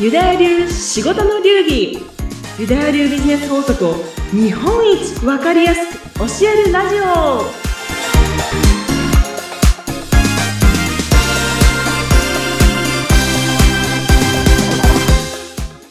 ユダヤ流仕事の流儀。ユダヤ流ビジネス法則を日本一わかりやすく教えるラジオ。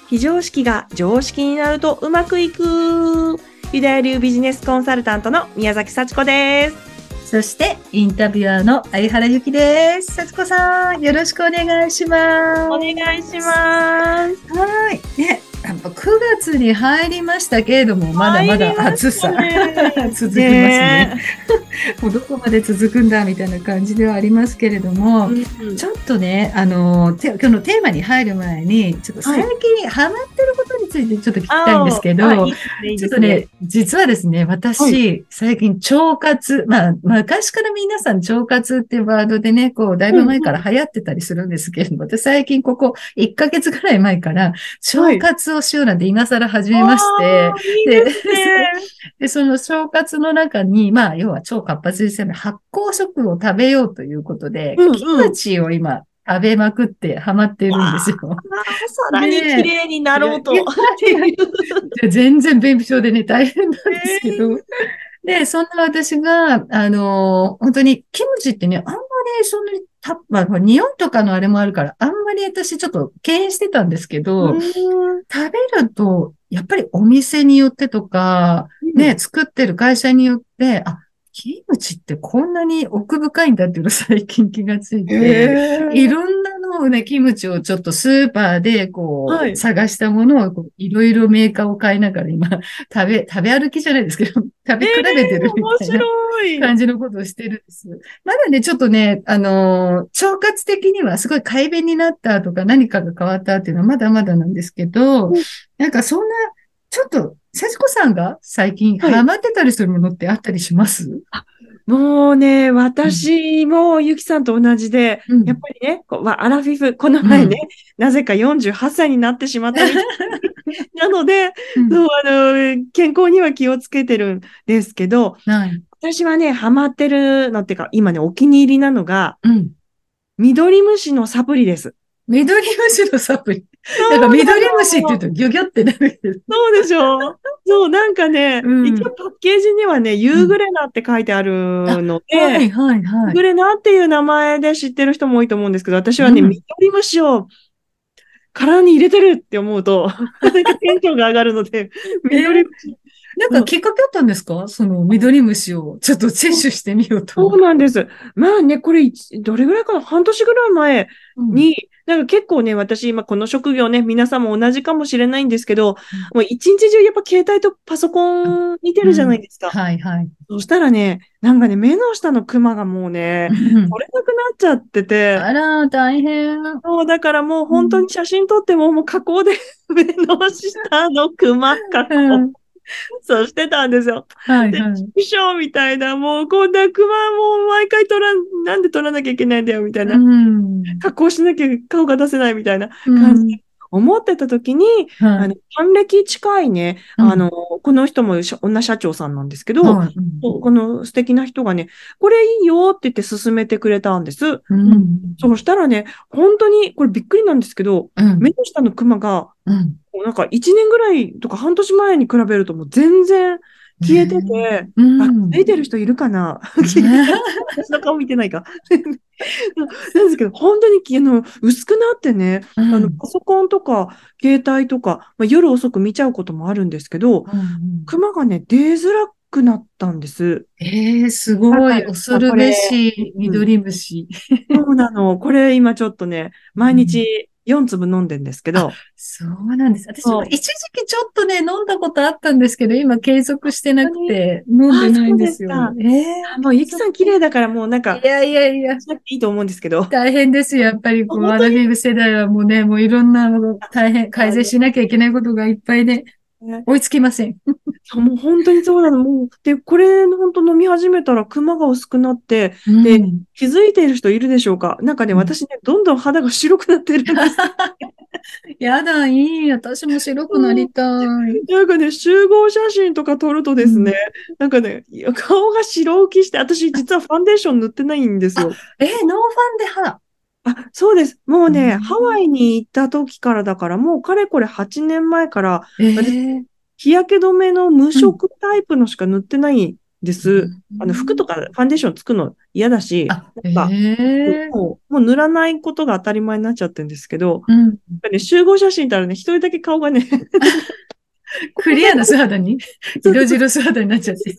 非常識が常識になるとうまくいく。ユダヤ流ビジネスコンサルタントの宮崎幸子です。そして、インタビュアーの相原由紀です。幸子さん、よろしくお願いします。お願いしますはい。ね、やっぱ9月に入りましたけれども、まだまだ暑さ、続きますね。もうどこまで続くんだみたいな感じではありますけれども、ちょっとね、あの、て今日のテーマに入る前に、ちょっと最近ハマってることについてちょっと聞きたいんですけど、ちょっとね、実はですね、私、は最近、腸活、まあ、昔から皆さん腸活っていうワードでね、こう、だいぶ前から流行ってたりするんですけれども、私最近ここ1ヶ月ぐらい前から、腸活をしようなんて今更始めまして、ですね。で、その腸活の中に、まあ、要は腸活発ですよね、発酵食を食べようということで、うんうんキムチを今、食べまくってハマってるんですよ。さらに綺麗になろうと。全然便秘症でね、大変なんですけど。で、そんな私が、あのー本当に、キムチってね、あんまりそんなにた、まあ、匂いとかのあれもあるから、あんまり私ちょっと敬遠してたんですけど、うん。食べると、やっぱりお店によってとか、ね、作ってる会社によって、あ、キムチってこんなに奥深いんだっていうのを最近気がついて、へー。いろんなのをね、キムチをちょっとスーパーでこう、はい探したものをこういろいろメーカーを買いながら今、食べ、食べ歩きじゃないですけど、食べ比べてるみ面たいな。感じのことをしてるんです。まだね、ちょっとね、あのー腸活的にはすごい改便になったとか何かが変わったっていうのはまだまだなんですけど、うんなんかそんな、ちょっと、幸子さんが最近はいハマってたりするものってあったりします、もうね、私もゆきさんと同じで、うんやっぱりね、アラフィフ、この前ね、なぜか48歳になってしまったみたいな ので、うんそう、あの、健康には気をつけてるんですけど、はい。私はね、ハマってるのっていうか、今ね、お気に入りなのが、うん。緑虫のサプリです。緑虫のサプリ。なんか緑虫って言うとギョギョってなるけど。そうでしょ？そう、なんかね、うん一応パッケージにはね、ユーグレナって書いてあるので、はいはいはい。グレナっていう名前で知ってる人も多いと思うんですけど、私はね、うん緑虫を体に入れてるって思うと、なんかテンションが上がるので、緑虫。なんかきっかけあったんですか？その緑虫をちょっと摂取してみようと。そうなんです。まあね、これ一、どれぐらいかな？半年ぐらい前うんに、なんか結構ね、私今この職業ね、皆さんも同じかもしれないんですけど、もう一日中やっぱ携帯とパソコン見てるじゃないですか。はいはい。そしたらね、なんかね、目の下のクマがもうね、取れなくなっちゃってて、あら、大変。そう、だからもう本当に写真撮っても、もう加工で 目の下のクマ加工、うん そうしてたんですよ。で、はいはい。師匠みたいな、もうこんなクマもう毎回撮らん、なんで撮らなきゃいけないんだよ、みたいな。うん。加工しなきゃ顔が出せないみたいなうん感じで思ってた時に、はいあの、還暦近いね、うんあの、この人もし女社長さんなんですけど、はいここの素敵な人がね、これいいよって言って勧めてくれたんです。うん。そうしたらね、本当に、これびっくりなんですけど、うん。目の下のクマが、うん。こうなんか1年ぐらいとか半年前に比べるともう全然消えてて、うん。あ、出てる人いる かな？私の顔見てないか。なんですけど、本当にあの薄くなってね、あのパソコンとか携帯とか、まあ、夜遅く見ちゃうこともあるんですけど、うんクマがね、出づらくなったんです。ええ、すごい。恐るべし緑虫。そうなの。これ今ちょっとね、毎日4粒飲んでんですけど、そうなんです。私も一時期ちょっとね、飲んだことあったんですけど、今継続してなくて、飲んでないんですよあ。ええもうゆきさん綺麗だからもうなんかい、やいやいや。しなくていいと思うんですけど、大変ですよ。やっぱり、こう、本アラフィフ世代はもうね、もういろんな、大変、改善しなきゃいけないことがいっぱいで、ね追いつきません。もう本当にそうなの。もう、で、これ本当飲み始めたらクマが薄くなって、でうん気づいている人いるでしょうか？なんかね、うん私ね、どんどん肌が白くなってるんです。やだ、いい。私も白くなりたい。なんかね、集合写真とか撮るとですね、なんかね、顔が白浮きして、私実はファンデーション塗ってないんですよ。え、ノーファンで肌。あ、そうです。もうね、うんハワイに行った時からだから、もうかれこれ8年前から、ええ日焼け止めの無色タイプのしか塗ってないんです。あの、服とかファンデーションつくの嫌だし、もう塗らないことが当たり前になっちゃってるんですけど、うん。やっぱね、集合写真見たらね、一人だけ顔がね、クリアな素肌に、色白素肌になっちゃって。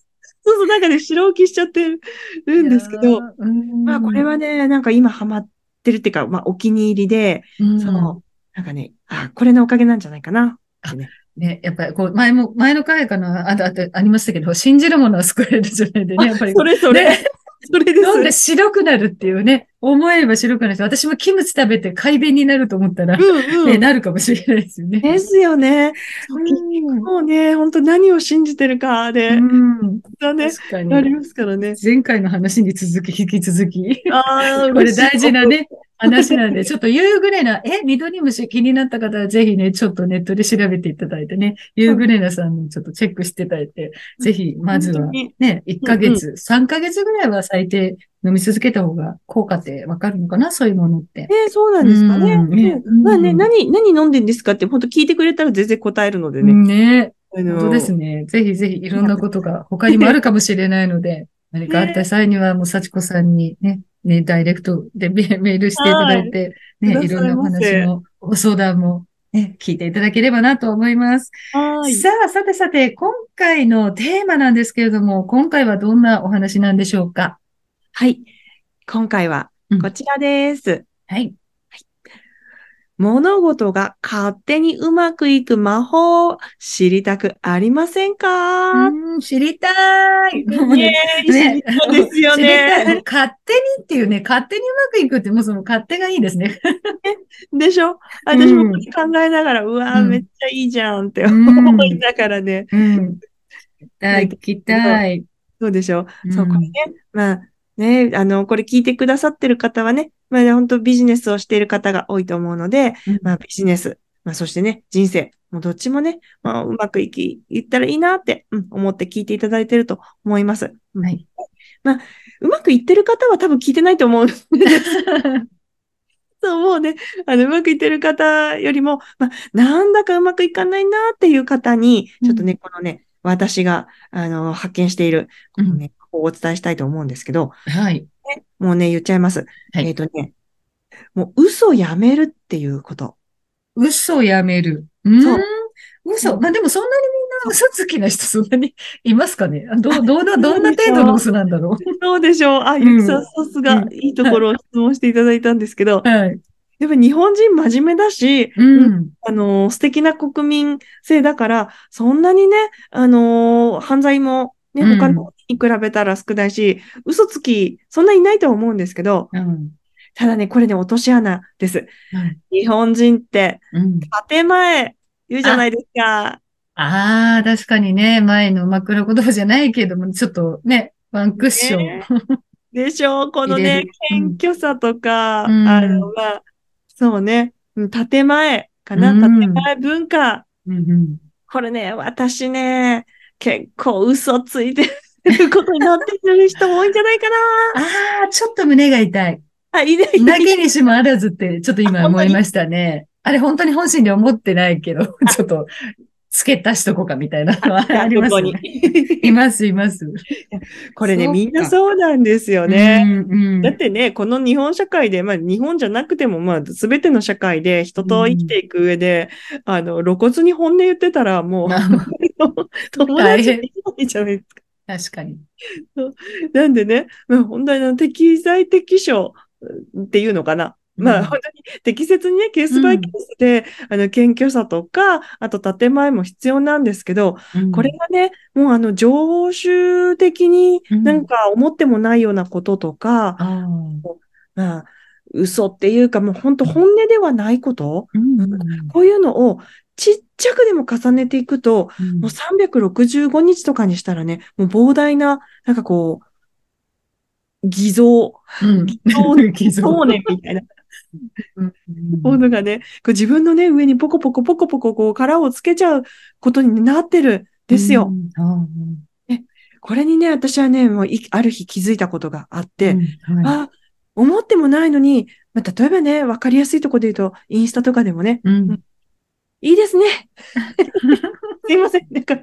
そうそう、なんかね、白浮きしちゃってるんですけど、うん、まあ、これはね、なんか今ハマってるっていうか、まあ、お気に入りで、うん、その、なんかね、あ、これのおかげなんじゃないかな。ねね、やっぱりこう、前も、前の回かな、あと、あと、ありましたけど、信じるものは救えるじゃないでね、やっぱり。それそれ、ねそれで。飲んです白くなるっていうね、思えば白くなる。私もキムチ食べて快便になると思ったら、ね、うんうん。なるかもしれないですよね。ですよね。うんもうね、本当何を信じてるかで、うん、だね、確かありに。ますからね。前回の話に続き、引き続き。ああ、これ大事なね。ね、話なんで、ちょっと夕暮れな、え、緑虫気になった方はぜひね、ちょっとネットで調べていただいてね、夕暮れなさんにちょっとチェックしていただいて、ぜひ、まずはね、1ヶ月、3ヶ月ぐらいは最低飲み続けた方が効果ってわかるのかな？そういうものって。ね、そうなんですかね。うん。ね。うん。まあね、うん何、何飲んでんですかって本当聞いてくれたら全然答えるのでね。ね。あの本当ですね。ぜひぜひいろんなことが他にもあるかもしれないので、何かあった際にはもう幸子さんにね、ね、ダイレクトでメ メールしていただいて、ね、はいいろんなお話も、ご相談も、ね、聞いていただければなと思います。はい。さあ、さてさて、今回のテーマなんですけれども、今回はどんなお話なんでしょうか？はい。今回はこちらです。はい。物事が勝手にうまくいく魔法を知りたくありませんか？うん、知りたい。ねね知りたいですよね。勝手にっていうね、勝手にうまくいくって、もうその勝手がいいですね。でしょ？私も考えながら、うわーうんめっちゃいいじゃんってうん思いながらね。うん。聞きたい、聞きたい。そうでしょ？うんそう、これね。まあ、ね、あの、これ聞いてくださってる方はね、まあ、ね、本当ビジネスをしている方が多いと思うので、うんまあ、ビジネス、まあ、そしてね、人生、もうどっちもね、まあ、うまくいき、いったらいいなって、うん、思って聞いていただいてると思います。うんはい。うまくいってる方は多分聞いてないと思う。そう、もうね、あの、うまくいってる方よりも、まあ、なんだかうまくいかないなっていう方に、ちょっとね、このね、私が、あの、発見している、このね、こうお伝えしたいと思うんですけど、はい。もうね、言っちゃいます。はいえっ、とね、もう嘘やめるっていうこと。嘘をやめる。うんそう嘘。うんまあでもそんなにみんな嘘つきな人そんなにいますかね？どう、どうな、どんな程度の嘘なんだろそうでしょう。あ、んゆきさん、さすがう、んいいところを質問していただいたんですけど、う。はい。やっぱ日本人真面目だし、うん。あの、素敵な国民性だから、そんなにね、あの、犯罪もね、うん他のに比べたら少ないし、嘘つき、そんないないとは思うんですけど、うん。ただね、これね、落とし穴です。はい日本人って、うん。建前、言うじゃないですか。ああ、確かにね、前の枕言葉じゃないけども、ちょっとね、ワンクッション。ねでしょ？うこのね謙虚さとか、うんあの、まあ、そうね、うん建前かな、うん建前文化。うんうんこれね、私ね、結構嘘ついてることになってる人も多いんじゃないかな。ああ、ちょっと胸が痛い。あ、いない。なきにしもあらずって、ちょっと今思いましたね。あれ本当に本心で思ってないけど、ちょっと、付け足しとこうかみたいなのはありますねに。います、います。これね、みんなそうなんですよね。うんうんだってね、この日本社会で、まあ日本じゃなくても、まあ全ての社会で人と生きていく上で、あの、露骨に本音言ってたらもう、まあ 友達できないじゃないですか。確かに。なんでね、まあ、本当にあの適材適所っていうのかな。まあ、うん本当に適切にね、ケースバイケースで、あの、謙虚さとか、あと建前も必要なんですけど、うん。これがね、もうあの、常習的にうん。なんか思ってもないようなこととか、あー。まあ、嘘っていうか、もう本当本音ではないこと、うん。うん。こういうのをちっちゃくでも重ねていくと、うん。もう365日とかにしたらね、もう膨大な、なんかこう、偽造、うん。偽造 そうね、みたいな。うん。ものがね、こう自分のね、上にポコポコポコポコこう殻をつけちゃうことになってるんですよ。うん。あこれにね、私はね、もういある日気づいたことがあって、ーうん。はい。あ、思ってもないのに、まあ、例えばね、わかりやすいところで言うと、インスタとかでもね、うん。いいですね。すいません。なんか、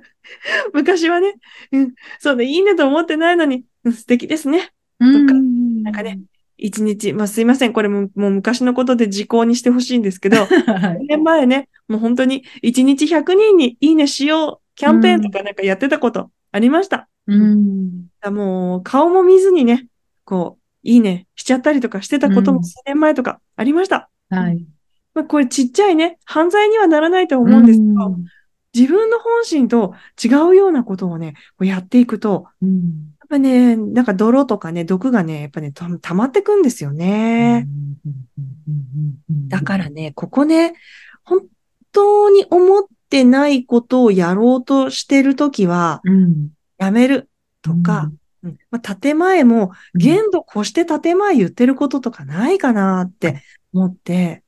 昔はね、うん、そうね、いいねと思ってないのに、うん素敵ですね。うん。なんかね、一日、まあすいません。これももう昔のことで時効にしてほしいんですけど、はい。2年前ね、もう本当に1日100人にいいねしよう、キャンペーンとかなんかやってたことありました。うん。あもう顔も見ずにね、こう、いいねしちゃったりとかしてたことうんも数年前とかありました。はい。まあ、これちっちゃいね、犯罪にはならないと思うんですけど、自分の本心と違うようなことをね、こうやっていくと、うん。やっぱね、なんか泥とかね、毒がね、やっぱね、た溜まってくんですよね。だからね、ここね、本当に思ってないことをやろうとしてるときは、うん。やめるとか、うん。まあ、建前も、限度越して建前言ってることとかないかなって思って、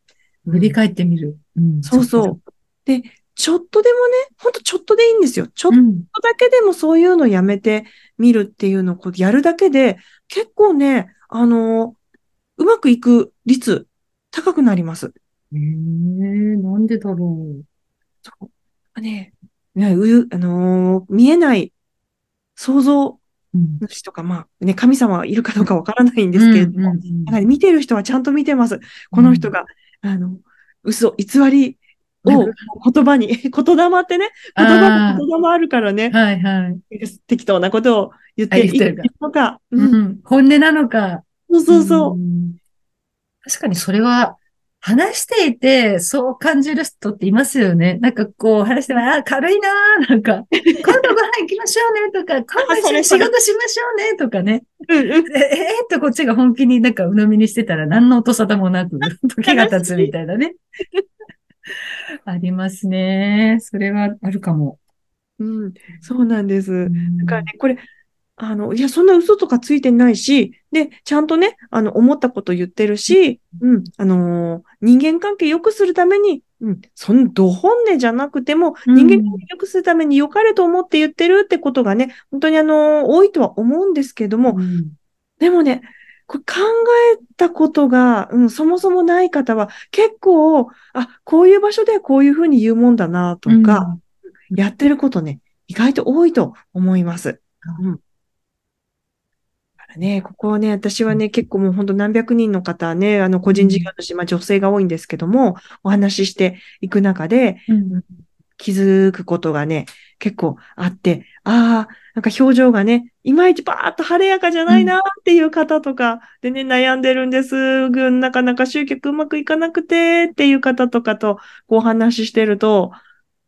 振り返ってみる。うんそうそう。で、ちょっとでもね、ほんとちょっとでいいんですよ。ちょっとうん。だけでもそういうのやめてみるっていうのをこうやるだけで、結構ね、あのうまくいく率高くなります。ええなんでだろそう。ね、ね、う、あのー見えない想像。主とか、まあね、神様はいるかどうかわからないんですけれども、うんうんうんやはり見てる人はちゃんと見てます。この人が、あの、嘘、偽りを言葉に、言霊ってね、言葉に言霊あるからね、はいはい。適当なことを言っていいのか。ううんん。本音なのか。そうそうそう。ん確かにそれは、話していて、そう感じる人っていますよね。なんかこう、話してあ、軽いなーなんか、今度ご飯行きましょうねとか、今度一緒に仕事しましょうねとかね。うんうんえ、えーっとこっちが本気になんか鵜呑みにしてたら何の音沙汰もなく、時が経つみたいなね。ありますね。それはあるかも。うん、そうなんです。だだからね、これ、あの、いや、そんな嘘とかついてないし、で、ちゃんとね、あの、思ったこと言ってるし、うん、あのー人間関係良くするために、うん、そん、ど本音じゃなくても、うん人間関係良くするために良かれと思って言ってるってことがね、本当にあのー多いとは思うんですけども、うんでもね、これ考えたことが、うん、そもそもない方は、結構、あ、こういう場所ではこういうふうに言うもんだな、とか、やってることね、意外と多いと思います。うん。ね、ここはね、私はね、結構もう本当何百人の方ね、あの、個人事業主、まあ女性が多いんですけども、お話ししていく中で、うん。気づくことがね、結構あって、ああ、なんか表情がね、いまいちバーッと晴れやかじゃないなっていう方とか、でね、悩んでるんです。なかなか集客うまくいかなくてっていう方とかとこうお話ししてると、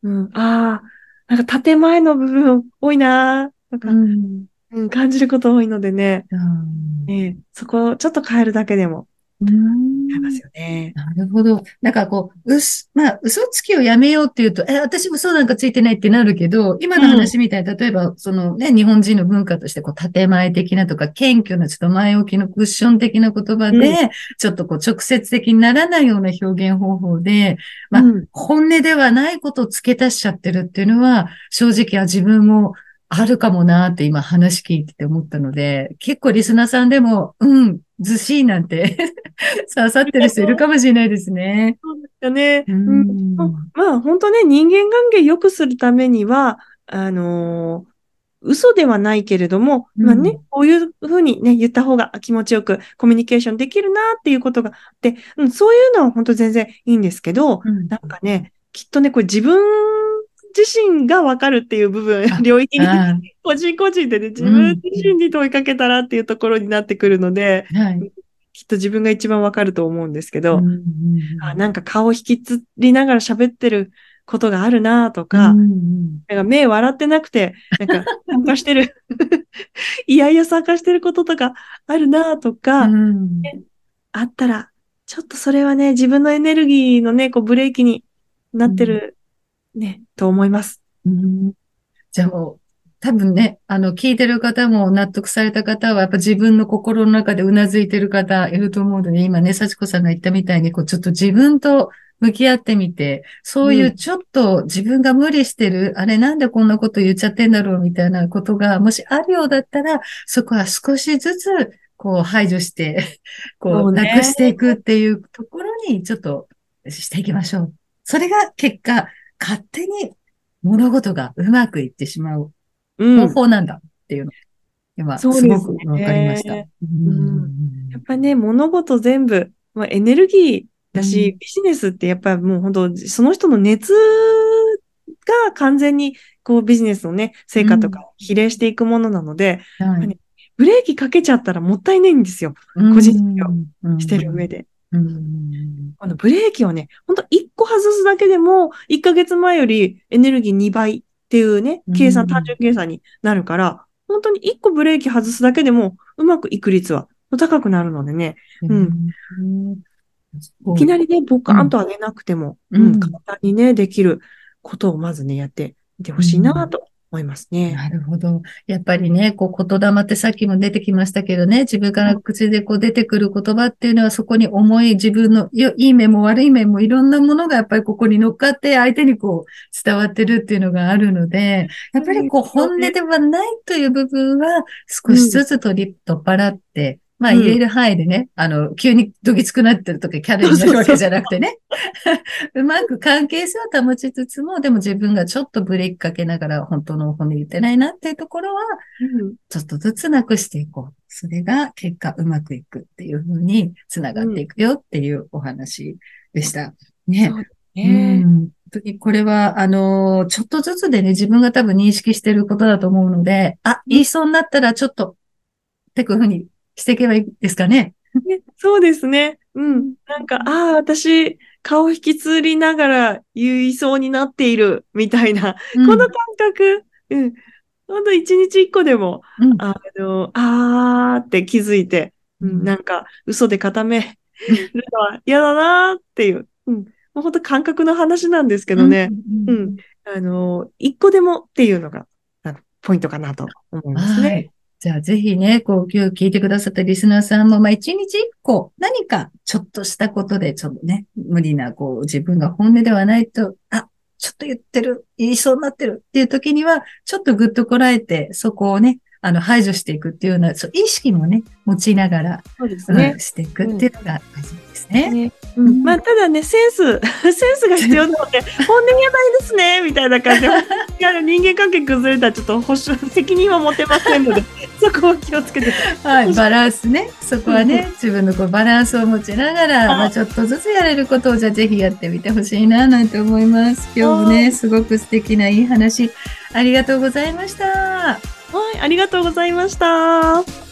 うん、ああ、なんか建前の部分多いななんか、うんうん、感じること多いのでね、うん。ええそこをちょっと変えるだけでも。うん。違いますよね。なるほど。なんかこう、うす、まあ、嘘つきをやめようっていうと、え、私嘘なんかついてないってなるけど、今の話みたいに、例えば、そのね、日本人の文化として、こう、建前的なとか、謙虚な、ちょっと前置きのクッション的な言葉で、うん。ちょっとこう、直接的にならないような表現方法で、まあうん。本音ではないことを付け足しちゃってるっていうのは、正直は自分もあるかもなって今話聞いてて思ったので、結構リスナーさんでも、うん、ずしいなんて 刺さってる人いるかもしれないですね。そうですよね。ううんん。まあ本当ね、人間関係良くするためには、あのー嘘ではないけれども、うんまあね、こういうふうにね、言った方が気持ちよくコミュニケーションできるなっていうことがあって、うん、そういうのは本当全然いいんですけど、うんなんかね、きっとね、これ自分自身がわかるっていう部分あ、領域に、あ個人個人でね、自分自身に問いかけたらっていうところになってくるので、あはい。きっと自分が一番わかると思うんですけど、うんうんあ、なんか顔引きつりながら喋ってることがあるなとか、うんうん。なんか目笑ってなくて、なんか参加してる、いやいや参加してることとかあるなとか、うん。あったら、ちょっとそれはね、自分のエネルギーのね、こうブレーキになってる、ね、と思います。うんじゃあもう、多分ね、あの、聞いてる方も納得された方は、やっぱ自分の心の中でうなずいてる方いると思うので、今ね、幸子さんが言ったみたいに、こう、ちょっと自分と向き合ってみて、そういううんちょっと自分が無理してる、あれなんでこんなこと言っちゃってんだろうみたいなことが、もしあるようだったら、そこは少しずつこう排除して、こう、なくしていくっていうところにちょっとしていきましょう。それが結果、勝手に物事がうまくいってしまう方うん。法なんだっていうの。今、すそうですねごくわかりました。うんやっぱね、物事全部、まあ、エネルギーだし、うんビジネスってやっぱりもう本当、その人の熱が完全にこうビジネスのね、成果とか比例していくものなので、はいブレーキかけちゃったらもったいないんですよ。個人事業してる上で。のブレーキをね、ほんと1個外すだけでも、1ヶ月前よりエネルギー2倍っていうねうん、計算、単純計算になるから、本当に1個ブレーキ外すだけでも、うまくいく率は高くなるのでね、うん。いきなりね、ボカーンと上げなくても、うんうん。簡単にね、できることをまずね、やってみてほしいなと思いますね。なるほど。やっぱりね、こう言霊ってさっきも出てきましたけどね、自分から口でこう出てくる言葉っていうのはそこに重い自分のよいい面も悪い面もいろんなものがやっぱりここに乗っかって相手にこう伝わってるっていうのがあるので、やっぱりこう本音ではないという部分は少しずつ取り、取っ払って、まあうん言える範囲でね、あの、急にどぎつくなってるとかキャラになるわけじゃなくてね、うまく関係性を保ちつつも、でも自分がちょっとブレーキかけながら本当の本音言ってないなっていうところは、うんちょっとずつなくしていこう。それが結果うまくいくっていうふうにつながっていくよっていうお話でした。ね。そうん。本当にこれは、あのーちょっとずつでね、自分が多分認識してることだと思うので、あ、言いそうになったらちょっと、ってこういうふうにしていけばいいですかね。ねそうですね。うん。なんか、ああ、私、顔引きつりながら言いそうになっている、みたいな、うんこの感覚、うん。ほんと一日一個でも、うんあの、あーって気づいて、ううんん、なんか、嘘で固めるのは嫌だなーっていう、うん。もうほんと感覚の話なんですけどね、ううんん。あの、一個でもっていうのが、ポイントかなと思いますね。はい。じゃあぜひね、こう今日聞いてくださったリスナーさんも、まあ一日一個何かちょっとしたことでちょっとね、無理なこう自分が本音ではないと、あ、ちょっと言ってる、言いそうになってるっていう時には、ちょっとぐっとこらえて、そこをね、あの排除していくっていうような、そう意識もね、持ちながら、そうですねうん。していくっていうのが大事ですね。ねうん、まあ、ただね、センス、センスが必要なので、本音やばいですね、みたいな感じで、人間関係崩れたらちょっと保証、責任は持てませんので、そこを気をつけて。はい、バランスね。そこはね、自分のこうバランスを持ちながら、まあちょっとずつやれることをじゃあぜひやってみてほしいな、なんて思います。今日もね、すごく素敵ないい話、ありがとうございました。はい、ありがとうございました。